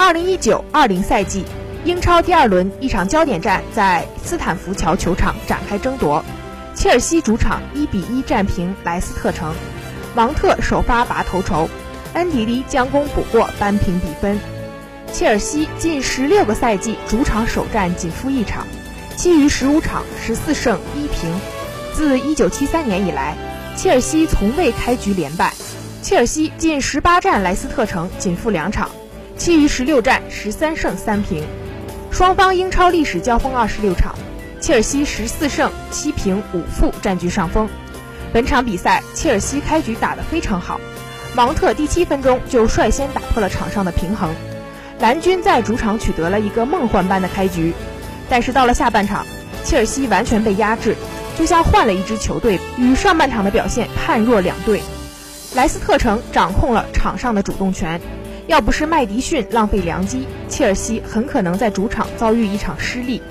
二零一九二零赛季，英超第二轮一场焦点战在斯坦福桥球场展开争夺，切尔西主场一比一战平莱斯特城，芒特首发拔头筹，恩迪利将功补过扳平比分。切尔西近十六个赛季主场首战仅负一场，其余十五场十四胜一平。自一九七三年以来，切尔西从未开局连败。切尔西近十八战莱斯特城仅负两场，其余十六战十三胜三平。双方英超历史交锋二十六场，切尔西十四胜七平五负占据上风。本场比赛切尔西开局打得非常好，芒特第七分钟就率先打破了场上的平衡，蓝军在主场取得了一个梦幻般的开局。但是到了下半场，切尔西完全被压制，就像换了一支球队，与上半场的表现判若两队。莱斯特城掌控了场上的主动权，要不是麦迪逊浪费良机，切尔西很可能在主场遭遇一场失利。